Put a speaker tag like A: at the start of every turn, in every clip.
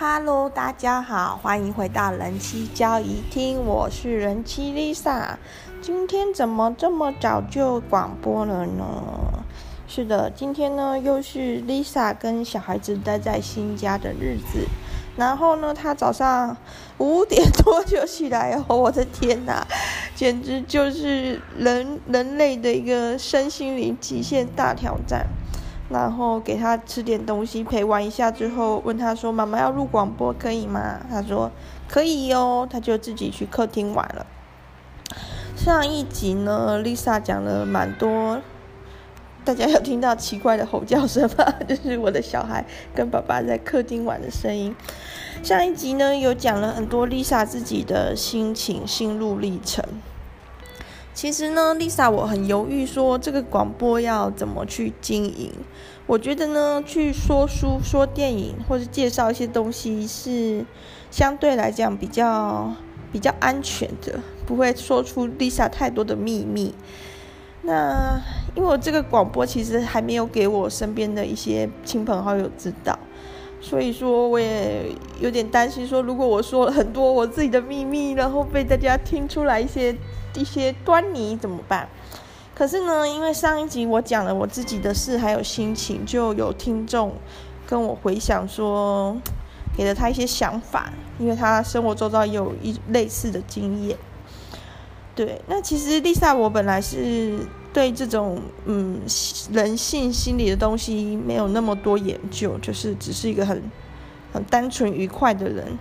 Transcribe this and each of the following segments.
A: Hello，大家好，欢迎回到人妻交谊厅，我是人妻 Lisa。今天怎么这么早就广播了呢？是的，今天呢又是 Lisa 跟小孩子待在新家的日子。然后呢，他早上五点多就起来哦，我的天哪，简直就是人人类的一个身心灵极限大挑战。然后给他吃点东西，陪玩一下之后，问他说：“妈妈要录广播可以吗？”他说：“可以哟。”他就自己去客厅玩了。上一集呢，Lisa 讲了蛮多，大家有听到奇怪的吼叫声吗？就是我的小孩跟爸爸在客厅玩的声音。上一集呢，有讲了很多 Lisa 自己的心情、心路历程。其实呢，Lisa，我很犹豫，说这个广播要怎么去经营。我觉得呢，去说书、说电影，或者介绍一些东西，是相对来讲比较比较安全的，不会说出 Lisa 太多的秘密。那因为我这个广播其实还没有给我身边的一些亲朋好友知道，所以说我也有点担心，说如果我说了很多我自己的秘密，然后被大家听出来一些。一些端倪怎么办？可是呢，因为上一集我讲了我自己的事，还有心情，就有听众跟我回想说，给了他一些想法，因为他生活周遭有一类似的经验。对，那其实 Lisa 我本来是对这种嗯人性心理的东西没有那么多研究，就是只是一个很很单纯愉快的人。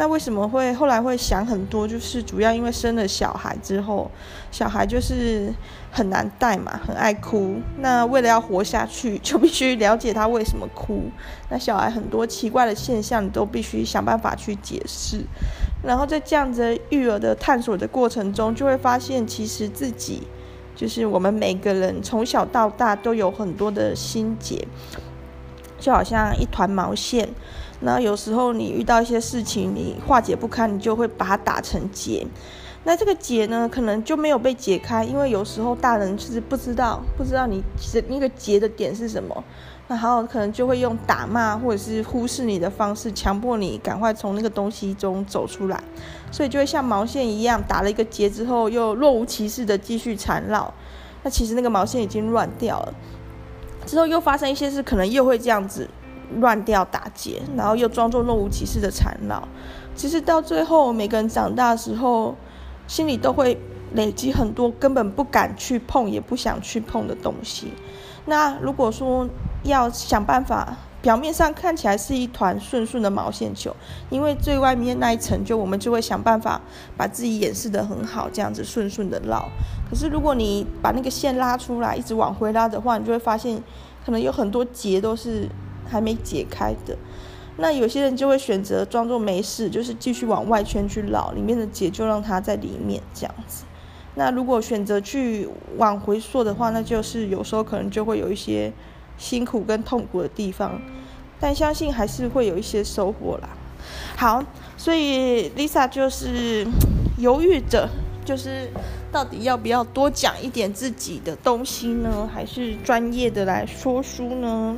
A: 那为什么会后来会想很多？就是主要因为生了小孩之后，小孩就是很难带嘛，很爱哭。那为了要活下去，就必须了解他为什么哭。那小孩很多奇怪的现象，你都必须想办法去解释。然后在这样子育儿的探索的过程中，就会发现其实自己就是我们每个人从小到大都有很多的心结，就好像一团毛线。那有时候你遇到一些事情，你化解不开，你就会把它打成结。那这个结呢，可能就没有被解开，因为有时候大人其实不知道，不知道你那个结的点是什么，然后可能就会用打骂或者是忽视你的方式，强迫你赶快从那个东西中走出来。所以就会像毛线一样，打了一个结之后，又若无其事的继续缠绕。那其实那个毛线已经乱掉了，之后又发生一些事，可能又会这样子。乱掉打结，然后又装作若无其事的缠绕。其实到最后，每个人长大的时候，心里都会累积很多根本不敢去碰，也不想去碰的东西。那如果说要想办法，表面上看起来是一团顺顺的毛线球，因为最外面那一层，就我们就会想办法把自己掩饰得很好，这样子顺顺的绕。可是如果你把那个线拉出来，一直往回拉的话，你就会发现，可能有很多结都是。还没解开的，那有些人就会选择装作没事，就是继续往外圈去绕，里面的结就让它在里面这样子。那如果选择去往回溯的话，那就是有时候可能就会有一些辛苦跟痛苦的地方，但相信还是会有一些收获啦。好，所以 Lisa 就是犹豫着，就是到底要不要多讲一点自己的东西呢，还是专业的来说书呢？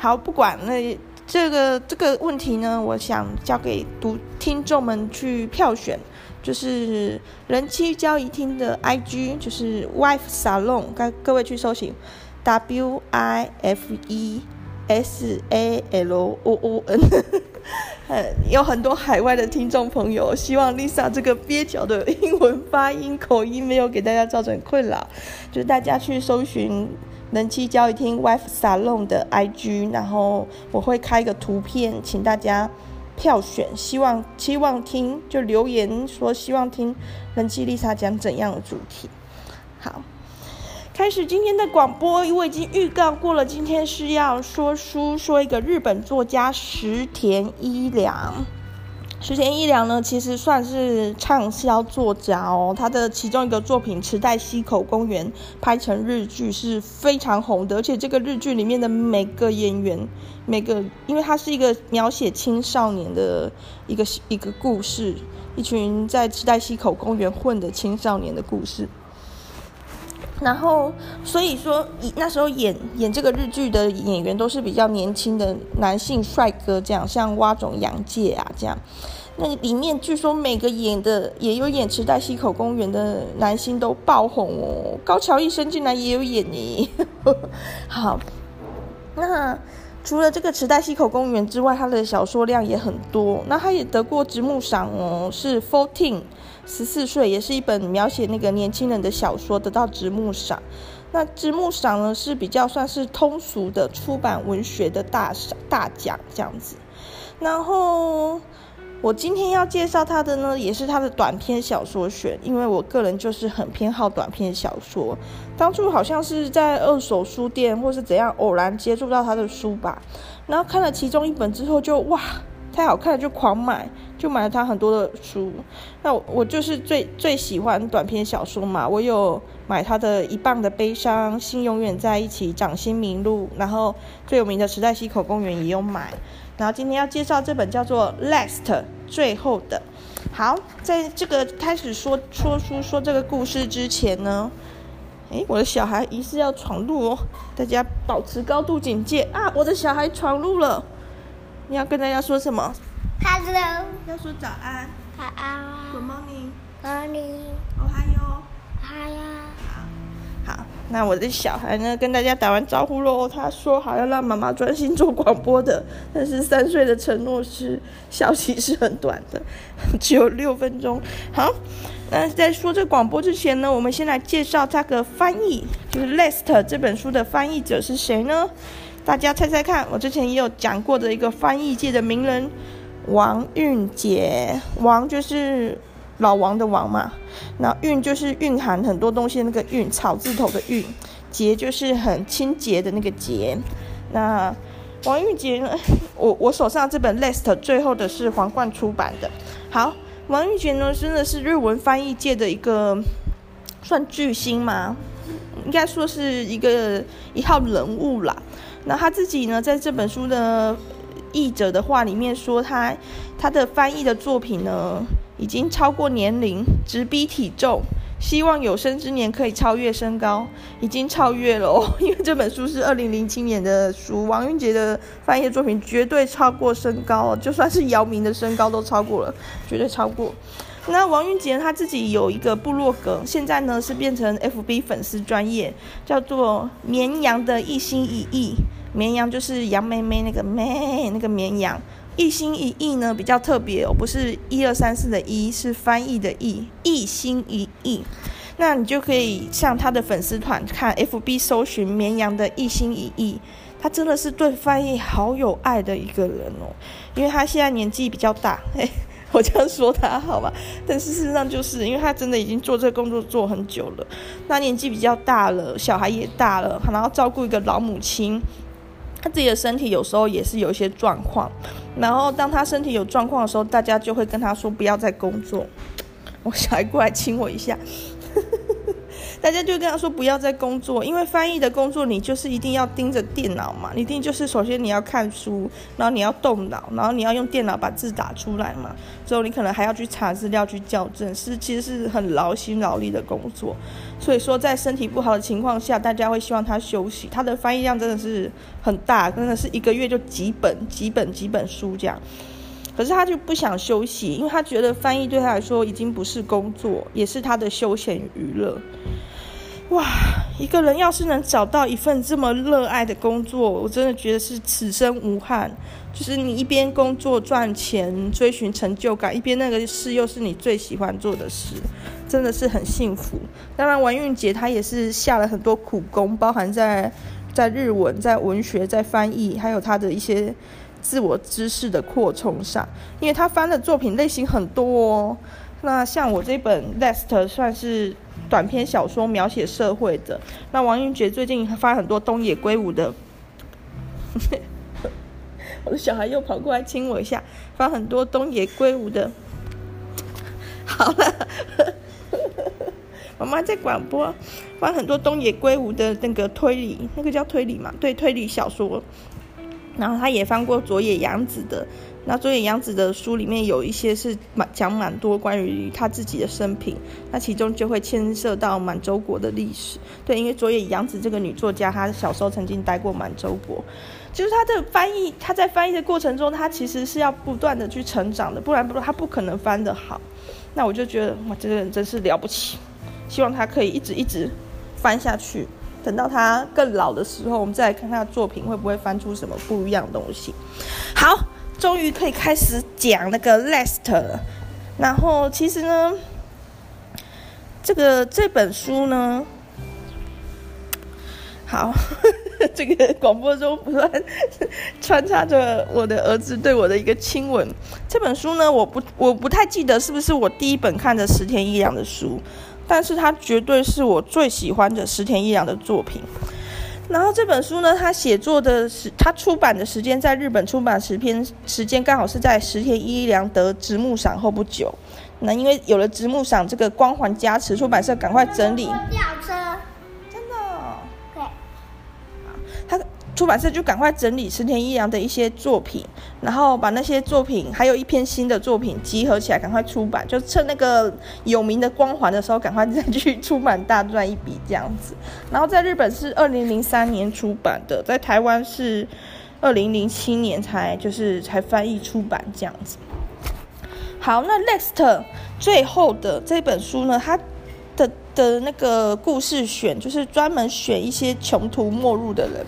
A: 好，不管那这个这个问题呢，我想交给读听众们去票选，就是人气交易厅的 IG，就是 Wife Salon，该各位去搜寻。W I F E S A L O O N，呃，有很多海外的听众朋友，希望 Lisa 这个蹩脚的英文发音口音没有给大家造成困扰，就是大家去搜寻。人气交易厅 Wife Salon 的 IG，然后我会开一个图片，请大家票选，希望希望听就留言说希望听人妻 Lisa 讲怎样的主题。好，开始今天的广播，我已经预告过了，今天是要说书，说一个日本作家石田一良。石田一良呢，其实算是畅销作家哦。他的其中一个作品《池袋西口公园》拍成日剧是非常红的，而且这个日剧里面的每个演员，每个，因为它是一个描写青少年的一个一个故事，一群在池袋西口公园混的青少年的故事。然后，所以说，那时候演演这个日剧的演员都是比较年轻的男性帅哥，这样像蛙种洋介啊这样。那里面据说每个演的也有演池袋西口公园的男星都爆红哦，高桥一生竟然也有演呢。好，那除了这个池袋西口公园之外，他的小说量也很多。那他也得过直木赏哦，是 Fourteen。十四岁也是一本描写那个年轻人的小说，得到直木赏。那直木赏呢是比较算是通俗的出版文学的大赏大奖这样子。然后我今天要介绍他的呢，也是他的短篇小说选，因为我个人就是很偏好短篇小说。当初好像是在二手书店或是怎样偶然接触到他的书吧，然后看了其中一本之后就哇。太好看了，就狂买，就买了他很多的书。那我，就是最最喜欢短篇小说嘛，我有买他的《一磅的悲伤》、《心永远在一起》、《掌心迷路》，然后最有名的《时代西口公园》也有买。然后今天要介绍这本叫做《Last》最后的。好，在这个开始说说书说这个故事之前呢，诶，我的小孩疑似要闯入哦，大家保持高度警戒啊！我的小孩闯入了。你要跟大家说什么
B: ？Hello。
A: 要说早安。
B: 早安。
A: Good morning。
B: Morning。
A: 哦嗨哟。
B: 嗨呀。
A: 那我的小孩呢，跟大家打完招呼喽。他说好要让妈妈专心做广播的，但是三岁的承诺是消息是很短的，只有六分钟。好，那在说这广播之前呢，我们先来介绍这个翻译，就是《Last》这本书的翻译者是谁呢？大家猜猜看，我之前也有讲过的一个翻译界的名人王韵杰，王就是老王的王嘛，那蕴就是蕴含很多东西的那个蕴，草字头的蕴，洁就是很清洁的那个洁。那王玉洁呢，我我手上这本《Last》最后的是皇冠出版的。好，王玉洁呢，真的是日文翻译界的一个算巨星吗？应该说是一个一号人物啦。那他自己呢，在这本书的译者的话里面说，他他的翻译的作品呢，已经超过年龄，直逼体重，希望有生之年可以超越身高，已经超越了哦，因为这本书是二零零七年的书，王蕴洁的翻译作品绝对超过身高，就算是姚明的身高都超过了，绝对超过。那王蕴洁他自己有一个部落格，现在呢是变成 FB 粉丝专业，叫做绵羊的一心一意。绵羊就是杨妹妹那个妹，那个绵羊，一心一意呢比较特别哦，不是一二三四的一，是翻译的译，一心一意。那你就可以向他的粉丝团看 FB 搜寻绵羊的一心一意，他真的是对翻译好有爱的一个人哦，因为他现在年纪比较大，嘿，我这样说他好吧，但事实上就是因为他真的已经做这个工作做很久了，那年纪比较大了，小孩也大了，然后照顾一个老母亲。他自己的身体有时候也是有一些状况，然后当他身体有状况的时候，大家就会跟他说不要再工作。我小孩过来亲我一下。大家就跟他说不要再工作，因为翻译的工作你就是一定要盯着电脑嘛，一定就是首先你要看书，然后你要动脑，然后你要用电脑把字打出来嘛，之后你可能还要去查资料去校正，是其实是很劳心劳力的工作。所以说在身体不好的情况下，大家会希望他休息。他的翻译量真的是很大，真的是一个月就几本几本几本书这样。可是他就不想休息，因为他觉得翻译对他来说已经不是工作，也是他的休闲娱乐。哇，一个人要是能找到一份这么热爱的工作，我真的觉得是此生无憾。就是你一边工作赚钱，追寻成就感，一边那个事又是你最喜欢做的事，真的是很幸福。当然，王蕴洁她也是下了很多苦功，包含在在日文、在文学、在翻译，还有她的一些。自我知识的扩充上，因为他翻的作品类型很多哦。那像我这本《Last》算是短篇小说，描写社会的。那王蕴洁最近发很多东野圭吾的。我的小孩又跑过来亲我一下，发很多东野圭吾的。好了，妈妈在广播，翻很多东野圭吾的那个推理，那个叫推理嘛？对，推理小说。然后他也翻过佐野洋子的那佐野洋子的书里面有一些是蛮讲蛮多关于她自己的生平，那其中就会牵涉到满洲国的历史。对，因为佐野洋子这个女作家，她小时候曾经待过满洲国，就是她的翻译，她在翻译的过程中，她其实是要不断的去成长的，不然不她不可能翻得好。那我就觉得哇，这个人真是了不起，希望她可以一直一直翻下去。等到他更老的时候，我们再来看他的作品会不会翻出什么不一样的东西。好，终于可以开始讲那个 Lest 了。然后其实呢，这个这本书呢，好，这个广播中不断穿插着我的儿子对我的一个亲吻。这本书呢，我不我不太记得是不是我第一本看的石田一良的书。但是它绝对是我最喜欢的石田一良的作品。然后这本书呢，他写作的时，他出版的时间在日本出版时篇时间刚好是在石田一良得直木赏后不久。那因为有了直木赏这个光环加持，出版社赶快整理。
B: 吊
A: 车，出版社就赶快整理石田一良的一些作品，然后把那些作品还有一篇新的作品集合起来，赶快出版。就趁那个有名的光环的时候，赶快再去出版，大赚一笔这样子。然后在日本是二零零三年出版的，在台湾是二零零七年才就是才翻译出版这样子。好，那 next 最后的这本书呢，它的的那个故事选就是专门选一些穷途末路的人。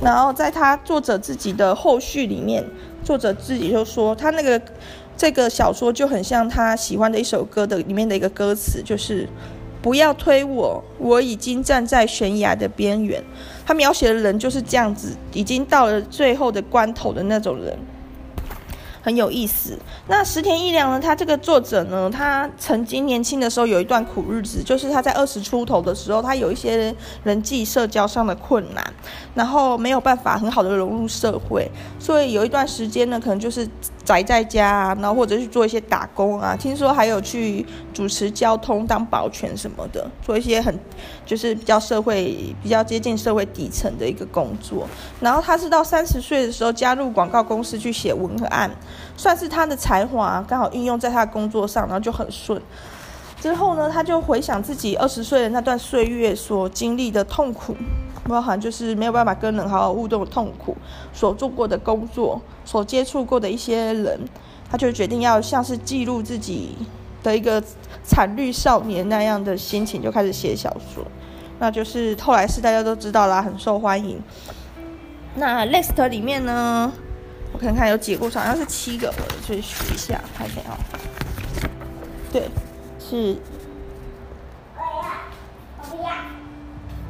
A: 然后在他作者自己的后续里面，作者自己就说，他那个这个小说就很像他喜欢的一首歌的里面的一个歌词，就是不要推我，我已经站在悬崖的边缘。他描写的人就是这样子，已经到了最后的关头的那种人。很有意思。那石田一良呢？他这个作者呢，他曾经年轻的时候有一段苦日子，就是他在二十出头的时候，他有一些人际社交上的困难，然后没有办法很好的融入社会，所以有一段时间呢，可能就是。宅在家啊，然后或者去做一些打工啊，听说还有去主持交通、当保全什么的，做一些很就是比较社会、比较接近社会底层的一个工作。然后他是到三十岁的时候加入广告公司去写文案，算是他的才华刚好运用在他的工作上，然后就很顺。之后呢，他就回想自己二十岁的那段岁月所经历的痛苦。包含就是没有办法跟人好好互动的痛苦，所做过的工作，所接触过的一些人，他就决定要像是记录自己的一个惨绿少年那样的心情，就开始写小说。那就是后来是大家都知道啦，很受欢迎。那 Lest 里面呢，我看看有几个故事，好像是七个，我去数一下，看一下啊。对，是。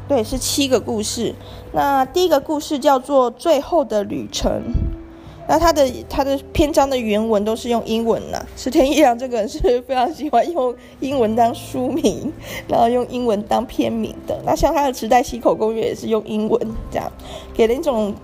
A: 对，是七个故事。那第一个故事叫做《最后的旅程》，那它的它的篇章的原文都是用英文呐。石田一良这个人是非常喜欢用英文当书名，然后用英文当篇名的。那像他的《池袋西口公园》也是用英文，这样给人一种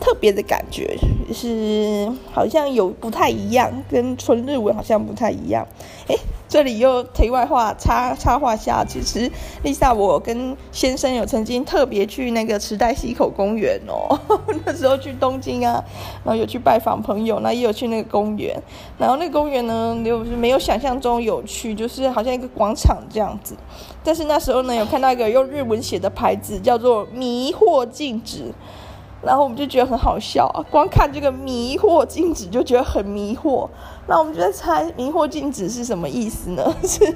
A: 特别的感觉，是好像有不太一样，跟纯日文好像不太一样。诶这里又题外话插插话下，其实丽莎我跟先生有曾经特别去那个池袋西口公园哦，那时候去东京啊，然后有去拜访朋友，那也有去那个公园，然后那个公园呢，就是没有想象中有趣，就是好像一个广场这样子，但是那时候呢，有看到一个用日文写的牌子，叫做“迷惑禁止”。然后我们就觉得很好笑啊，光看这个迷惑禁止就觉得很迷惑。那我们就在猜迷惑禁止是什么意思呢？是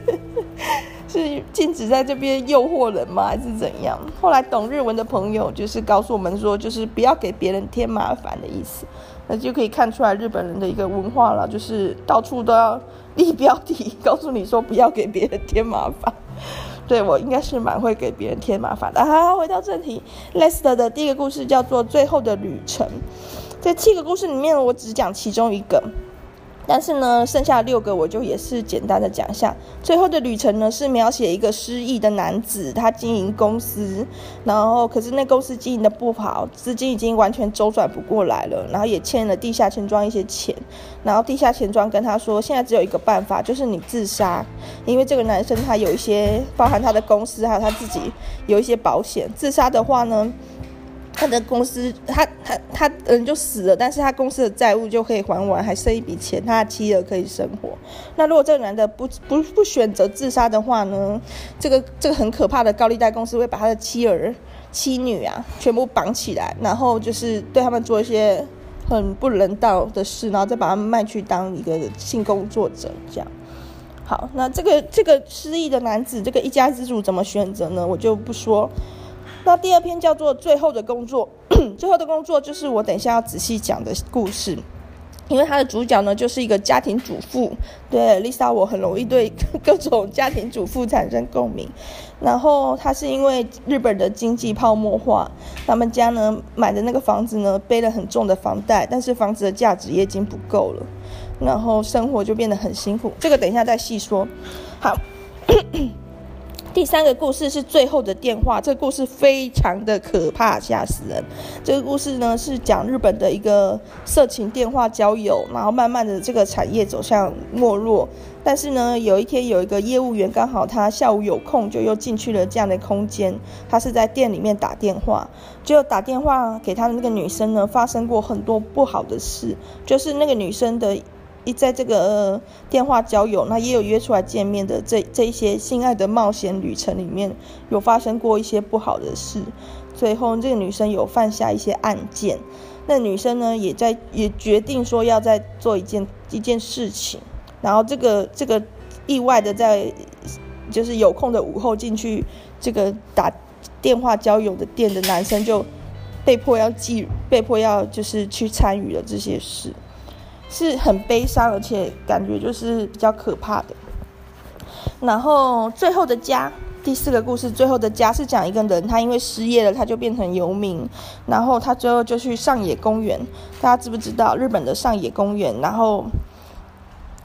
A: 是禁止在这边诱惑人吗？还是怎样？后来懂日文的朋友就是告诉我们说，就是不要给别人添麻烦的意思。那就可以看出来日本人的一个文化了，就是到处都要立标题，告诉你说不要给别人添麻烦。对，我应该是蛮会给别人添麻烦的。好，回到正题，Lest 的第一个故事叫做《最后的旅程》。这七个故事里面，我只讲其中一个。但是呢，剩下六个我就也是简单的讲一下。最后的旅程呢，是描写一个失意的男子，他经营公司，然后可是那公司经营的不好，资金已经完全周转不过来了，然后也欠了地下钱庄一些钱，然后地下钱庄跟他说，现在只有一个办法，就是你自杀，因为这个男生他有一些包含他的公司还有他自己有一些保险，自杀的话呢。他的公司，他他他人就死了，但是他公司的债务就可以还完，还剩一笔钱，他的妻儿可以生活。那如果这个男的不不不选择自杀的话呢？这个这个很可怕的高利贷公司会把他的妻儿、妻女啊全部绑起来，然后就是对他们做一些很不人道的事，然后再把他们卖去当一个性工作者，这样。好，那这个这个失忆的男子，这个一家之主怎么选择呢？我就不说。那第二篇叫做《最后的工作》，最后的工作就是我等一下要仔细讲的故事，因为它的主角呢就是一个家庭主妇。对，Lisa，我很容易对 各种家庭主妇产生共鸣。然后他是因为日本的经济泡沫化，他们家呢买的那个房子呢背了很重的房贷，但是房子的价值也已经不够了，然后生活就变得很辛苦。这个等一下再细说。好。第三个故事是最后的电话，这个故事非常的可怕，吓死人。这个故事呢是讲日本的一个色情电话交友，然后慢慢的这个产业走向没落。但是呢，有一天有一个业务员刚好他下午有空，就又进去了这样的空间。他是在店里面打电话，就打电话给他的那个女生呢，发生过很多不好的事，就是那个女生的。一在这个、呃、电话交友，那也有约出来见面的这这一些性爱的冒险旅程里面，有发生过一些不好的事。最后这个女生有犯下一些案件，那女生呢也在也决定说要再做一件一件事情。然后这个这个意外的在就是有空的午后进去这个打电话交友的店的男生就被迫要记被迫要就是去参与了这些事。是很悲伤，而且感觉就是比较可怕的。然后最后的家，第四个故事，最后的家是讲一个人，他因为失业了，他就变成游民，然后他最后就去上野公园。大家知不知道日本的上野公园？然后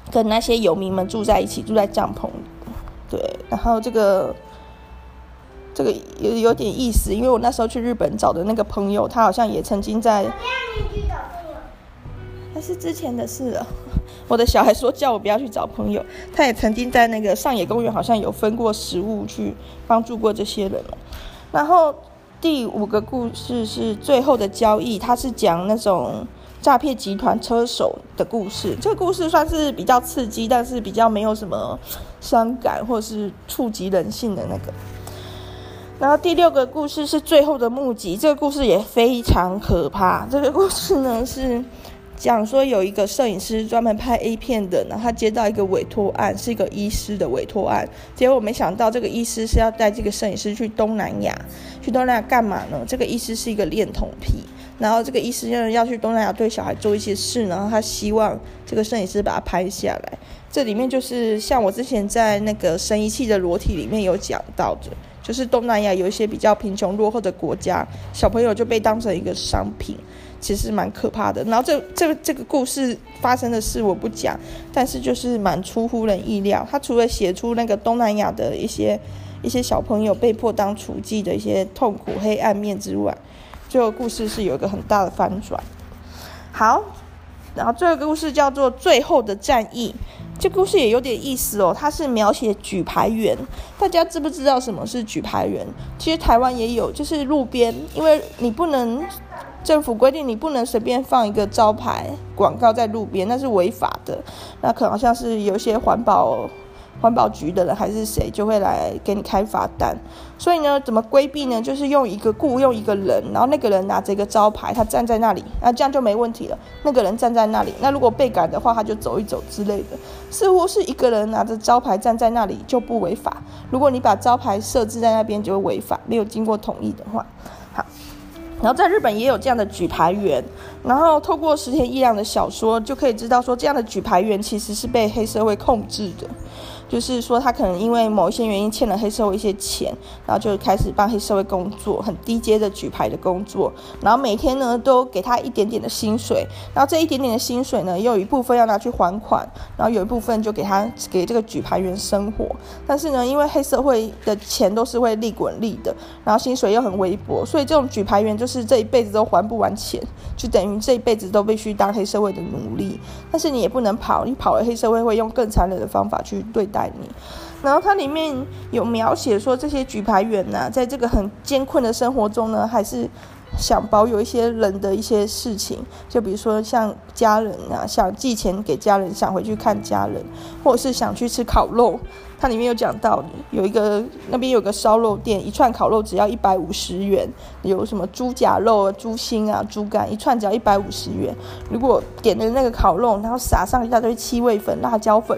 A: 跟那些游民们住在一起，住在帐篷。对，然后这个这个有有点意思，因为我那时候去日本找的那个朋友，他好像也曾经在。是之前的事了。我的小孩说叫我不要去找朋友，他也曾经在那个上野公园好像有分过食物去帮助过这些人。然后第五个故事是最后的交易，他是讲那种诈骗集团车手的故事。这个故事算是比较刺激，但是比较没有什么伤感或是触及人性的那个。然后第六个故事是最后的目击，这个故事也非常可怕。这个故事呢是。讲说有一个摄影师专门拍 A 片的，然后他接到一个委托案，是一个医师的委托案。结果我没想到这个医师是要带这个摄影师去东南亚，去东南亚干嘛呢？这个医师是一个恋童癖，然后这个医师要要去东南亚对小孩做一些事，然后他希望这个摄影师把他拍下来。这里面就是像我之前在那个神遗弃的裸体里面有讲到的，就是东南亚有一些比较贫穷落后的国家，小朋友就被当成一个商品。其实蛮可怕的，然后这这这个故事发生的事我不讲，但是就是蛮出乎人意料。他除了写出那个东南亚的一些一些小朋友被迫当厨妓的一些痛苦黑暗面之外，最后故事是有一个很大的反转。好，然后最后一个故事叫做《最后的战役》，这故事也有点意思哦。它是描写举牌员，大家知不知道什么是举牌员？其实台湾也有，就是路边，因为你不能。政府规定你不能随便放一个招牌广告在路边，那是违法的。那可能像是有一些环保环保局的人还是谁，就会来给你开罚单。所以呢，怎么规避呢？就是用一个雇佣一个人，然后那个人拿着一个招牌，他站在那里，那这样就没问题了。那个人站在那里，那如果被赶的话，他就走一走之类的。似乎是一个人拿着招牌站在那里就不违法。如果你把招牌设置在那边，就会违法。没有经过同意的话，然后在日本也有这样的举牌员，然后透过石田一良的小说就可以知道说，这样的举牌员其实是被黑社会控制的。就是说，他可能因为某一些原因欠了黑社会一些钱，然后就开始帮黑社会工作，很低阶的举牌的工作。然后每天呢，都给他一点点的薪水，然后这一点点的薪水呢，又有一部分要拿去还款，然后有一部分就给他给这个举牌员生活。但是呢，因为黑社会的钱都是会利滚利的，然后薪水又很微薄，所以这种举牌员就是这一辈子都还不完钱，就等于这一辈子都必须当黑社会的奴隶。但是你也不能跑，你跑了黑社会会用更残忍的方法去对待。你，然后它里面有描写说，这些举牌员呢，在这个很艰困的生活中呢，还是想保有一些人的一些事情，就比如说像家人啊，想寄钱给家人，想回去看家人，或者是想去吃烤肉。它里面有讲到，有一个那边有个烧肉店，一串烤肉只要一百五十元，有什么猪甲肉、猪心啊、猪肝，一串只要一百五十元。如果点的那个烤肉，然后撒上一大堆七味粉、辣椒粉，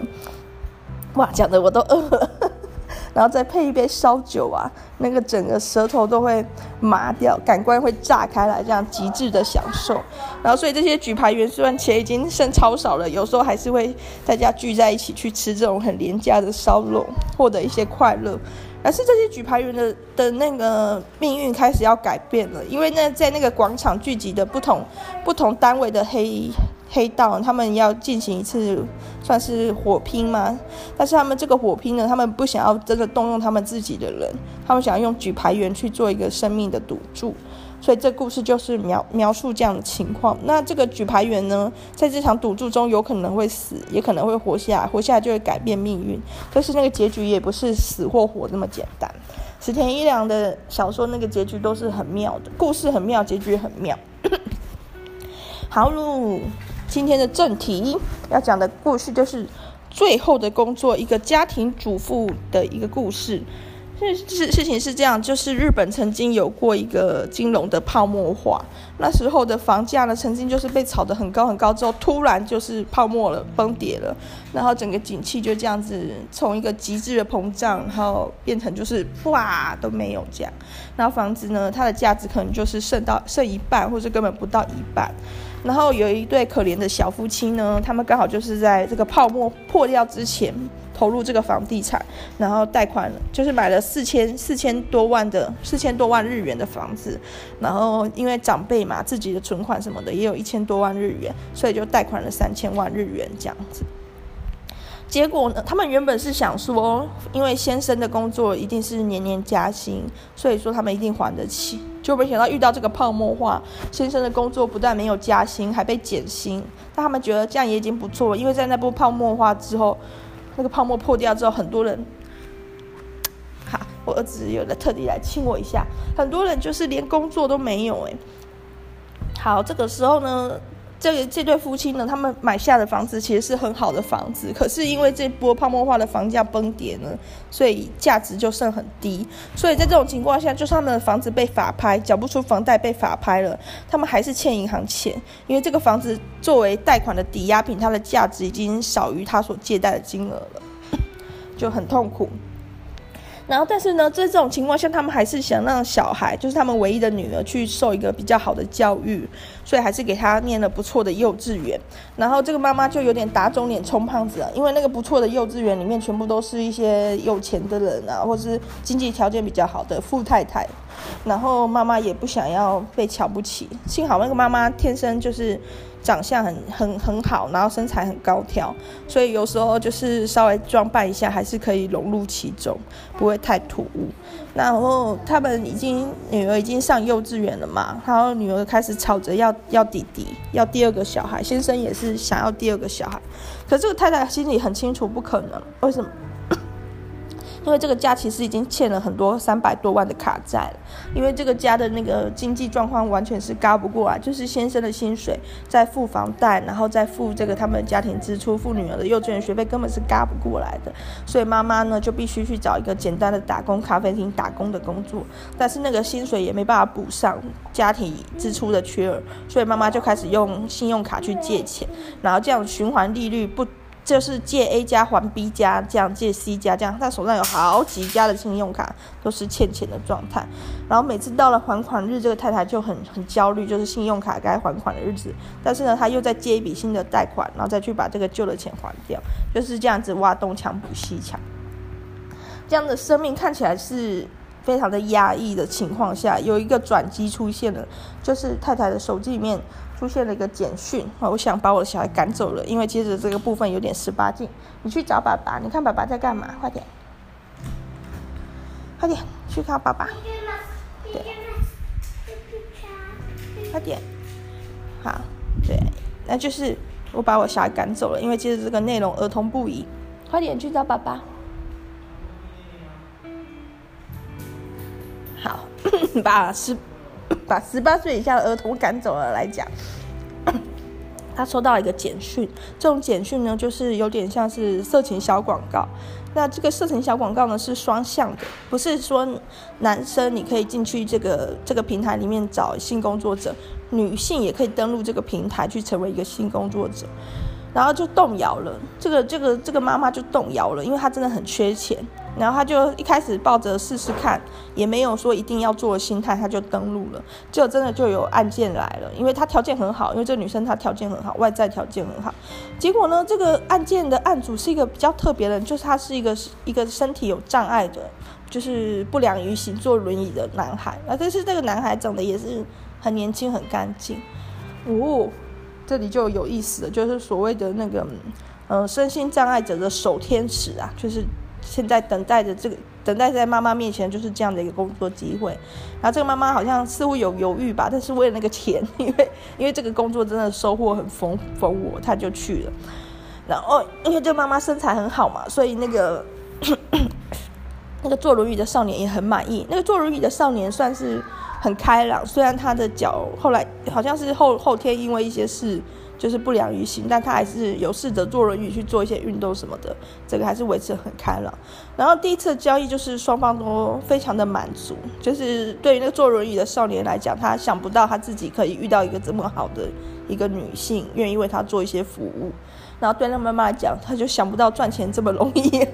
A: 哇，讲的我都饿了。然后再配一杯烧酒啊，那个整个舌头都会麻掉，感官会炸开来，这样极致的享受。然后，所以这些举牌员虽然钱已经剩超少了，有时候还是会大家聚在一起去吃这种很廉价的烧肉，获得一些快乐。而是这些举牌员的的那个命运开始要改变了，因为那在那个广场聚集的不同不同单位的黑衣。黑道他们要进行一次算是火拼吗？但是他们这个火拼呢，他们不想要真的动用他们自己的人，他们想要用举牌员去做一个生命的赌注，所以这故事就是描描述这样的情况。那这个举牌员呢，在这场赌注中有可能会死，也可能会活下来，活下来就会改变命运。但是那个结局也不是死或活那么简单。石田一良的小说那个结局都是很妙的，故事很妙，结局很妙。好噜。今天的正题要讲的故事就是最后的工作，一个家庭主妇的一个故事。事事事情是这样，就是日本曾经有过一个金融的泡沫化，那时候的房价呢，曾经就是被炒得很高很高，之后突然就是泡沫了，崩跌了，然后整个景气就这样子从一个极致的膨胀，然后变成就是哇都没有这样，然后房子呢，它的价值可能就是剩到剩一半，或者根本不到一半。然后有一对可怜的小夫妻呢，他们刚好就是在这个泡沫破掉之前投入这个房地产，然后贷款就是买了四千四千多万的四千多万日元的房子，然后因为长辈嘛，自己的存款什么的也有一千多万日元，所以就贷款了三千万日元这样子。结果呢，他们原本是想说，因为先生的工作一定是年年加薪，所以说他们一定还得起。就没想到遇到这个泡沫化，先生的工作不但没有加薪，还被减薪。但他们觉得这样也已经不错了，因为在那波泡沫化之后，那个泡沫破掉之后，很多人，哈，我儿子有的特地来亲我一下，很多人就是连工作都没有诶。好，这个时候呢。这个这对夫妻呢，他们买下的房子其实是很好的房子，可是因为这波泡沫化的房价崩跌呢，所以价值就剩很低。所以在这种情况下，就是他们的房子被法拍，缴不出房贷被法拍了，他们还是欠银行钱，因为这个房子作为贷款的抵押品，它的价值已经少于他所借贷的金额了，就很痛苦。然后，但是呢，在这种情况下，他们还是想让小孩，就是他们唯一的女儿，去受一个比较好的教育，所以还是给她念了不错的幼稚园。然后这个妈妈就有点打肿脸充胖子了，因为那个不错的幼稚园里面全部都是一些有钱的人啊，或是经济条件比较好的富太太。然后妈妈也不想要被瞧不起，幸好那个妈妈天生就是。长相很很很好，然后身材很高挑，所以有时候就是稍微装扮一下，还是可以融入其中，不会太突兀。然后他们已经女儿已经上幼稚园了嘛，然后女儿开始吵着要要弟弟，要第二个小孩，先生也是想要第二个小孩，可是这个太太心里很清楚，不可能，为什么？因为这个家其实已经欠了很多三百多万的卡债了，因为这个家的那个经济状况完全是轧不过来，就是先生的薪水在付房贷，然后再付这个他们家庭支出，付女儿的幼稚园学费，根本是轧不过来的，所以妈妈呢就必须去找一个简单的打工咖啡厅打工的工作，但是那个薪水也没办法补上家庭支出的缺额，所以妈妈就开始用信用卡去借钱，然后这样循环利率不。就是借 A 家还 B 家，这样借 C 家，这样他手上有好几家的信用卡都是欠钱的状态。然后每次到了还款日，这个太太就很很焦虑，就是信用卡该还款的日子。但是呢，他又在借一笔新的贷款，然后再去把这个旧的钱还掉，就是这样子挖东墙补西墙。这样的生命看起来是非常的压抑的情况下，有一个转机出现了，就是太太的手机里面。出现了一个简讯，我想把我的小孩赶走了，因为接着这个部分有点十八禁。你去找爸爸，你看爸爸在干嘛？快点，快点去看爸爸。对，快点，好，对，那就是我把我小孩赶走了，因为接着这个内容儿童不宜。快点去找爸爸。好，把十。把十八岁以下的儿童赶走了来讲。他收到一个简讯，这种简讯呢，就是有点像是色情小广告。那这个色情小广告呢，是双向的，不是说男生你可以进去这个这个平台里面找性工作者，女性也可以登录这个平台去成为一个性工作者。然后就动摇了，这个这个这个妈妈就动摇了，因为她真的很缺钱。然后他就一开始抱着试试看，也没有说一定要做的心态，他就登录了。结果真的就有案件来了，因为他条件很好，因为这女生她条件很好，外在条件很好。结果呢，这个案件的案主是一个比较特别的人，就是他是一个一个身体有障碍的，就是不良于行，坐轮椅的男孩。啊，但是这个男孩长得也是很年轻，很干净。哦。这里就有意思了，就是所谓的那个，呃，身心障碍者的守天使啊，就是现在等待着这个，等待在妈妈面前，就是这样的一个工作机会。然后这个妈妈好像似乎有犹豫吧，但是为了那个钱，因为因为这个工作真的收获很丰丰沃，她就去了。然后因为这个妈妈身材很好嘛，所以那个 那个坐轮椅的少年也很满意。那个坐轮椅的少年算是。很开朗，虽然他的脚后来好像是后后天因为一些事就是不良于行，但他还是有试着坐轮椅去做一些运动什么的，这个还是维持很开朗。然后第一次交易就是双方都非常的满足，就是对于那个坐轮椅的少年来讲，他想不到他自己可以遇到一个这么好的一个女性，愿意为他做一些服务。然后对那妈妈讲，他就想不到赚钱这么容易。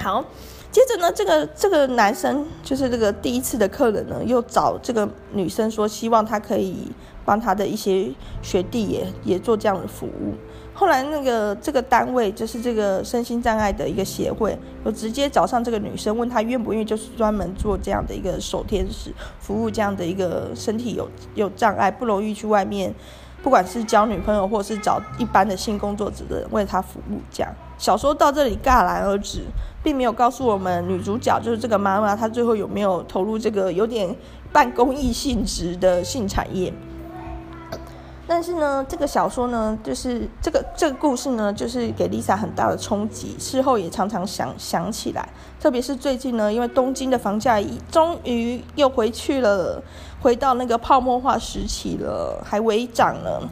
A: 好。接着呢，这个这个男生就是这个第一次的客人呢，又找这个女生说，希望他可以帮他的一些学弟也也做这样的服务。后来那个这个单位就是这个身心障碍的一个协会，我直接找上这个女生，问她愿不愿意，就是专门做这样的一个守天使服务，这样的一个身体有有障碍不容易去外面，不管是交女朋友或者是找一般的性工作者的人为她服务。这样小说到这里戛然而止。并没有告诉我们女主角就是这个妈妈，她最后有没有投入这个有点半公益性质的性产业。但是呢，这个小说呢，就是这个这个故事呢，就是给 Lisa 很大的冲击，事后也常常想想起来。特别是最近呢，因为东京的房价终于又回去了，回到那个泡沫化时期了，还微涨了。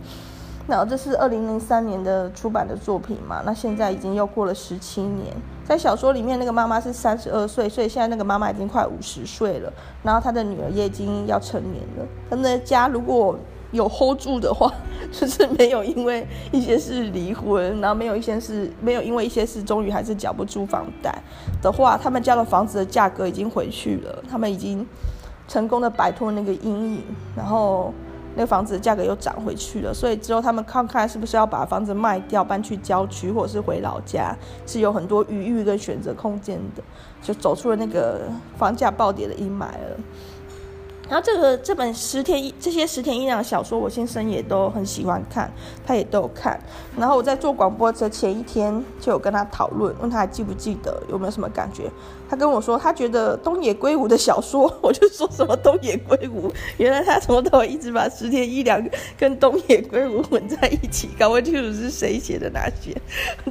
A: 那这是二零零三年的出版的作品嘛？那现在已经又过了十七年。在小说里面，那个妈妈是三十二岁，所以现在那个妈妈已经快五十岁了。然后她的女儿也已经要成年了。他们的家如果有 hold 住的话，就是没有因为一些事离婚，然后没有一些事，没有因为一些事，终于还是缴不出房贷的话，他们家的房子的价格已经回去了。他们已经成功的摆脱那个阴影，然后。那个房子的价格又涨回去了，所以之后他们看看是不是要把房子卖掉，搬去郊区，或者是回老家，是有很多余裕跟选择空间的，就走出了那个房价暴跌的阴霾了。然后这个这本十田一这些十田一郎小说，我先生也都很喜欢看，他也都有看。然后我在做广播的前一天就有跟他讨论，问他还记不记得，有没有什么感觉？他跟我说他觉得东野圭吾的小说，我就说什么东野圭吾，原来他从头到尾一直把十田一两跟东野圭吾混在一起，搞不清楚是谁写的哪些，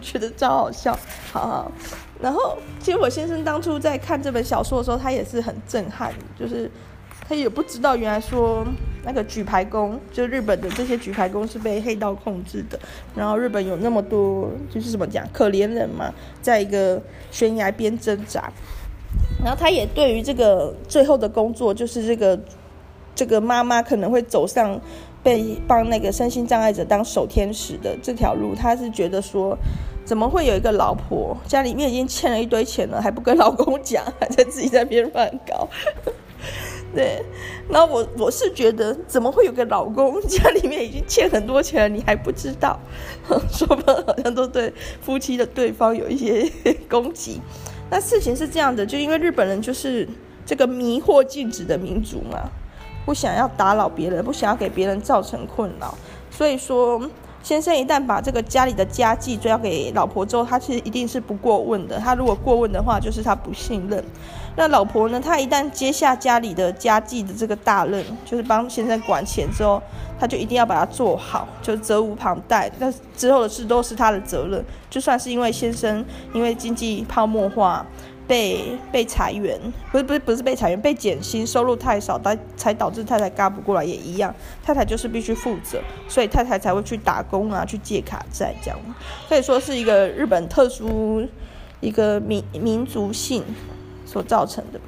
A: 觉得超好笑。好好，然后其实我先生当初在看这本小说的时候，他也是很震撼，就是。他也不知道，原来说那个举牌工，就日本的这些举牌工是被黑道控制的。然后日本有那么多，就是怎么讲，可怜人嘛，在一个悬崖边挣扎。然后他也对于这个最后的工作，就是这个这个妈妈可能会走上被帮那个身心障碍者当守天使的这条路，他是觉得说，怎么会有一个老婆家里面已经欠了一堆钱了，还不跟老公讲，还在自己在边乱搞。对，然后我我是觉得，怎么会有个老公家里面已经欠很多钱了，你还不知道？说不好像都对夫妻的对方有一些攻击。那事情是这样的，就因为日本人就是这个迷惑禁止的民族嘛，不想要打扰别人，不想要给别人造成困扰，所以说。先生一旦把这个家里的家计交给老婆之后，他其实一定是不过问的。他如果过问的话，就是他不信任。那老婆呢？他一旦接下家里的家计的这个大任，就是帮先生管钱之后，他就一定要把它做好，就责无旁贷。那之后的事都是他的责任。就算是因为先生因为经济泡沫化，被被裁员，不是不是不是被裁员，被减薪，收入太少，才才导致太太嘎不过来也一样，太太就是必须负责，所以太太才会去打工啊，去借卡债这样，可以说是一个日本特殊一个民民族性所造成的。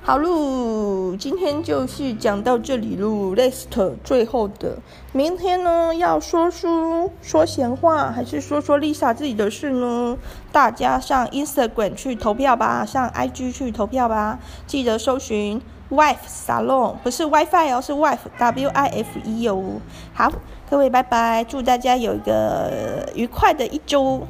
A: 好喽，今天就是讲到这里喽。Last 最后的，明天呢要说书、说闲话，还是说说 Lisa 自己的事呢？大家上 Instagram 去投票吧，上 IG 去投票吧。记得搜寻 Wife Salon，不是 WiFi 哦，是 Wife W I F E 哦。好，各位拜拜，祝大家有一个愉快的一周。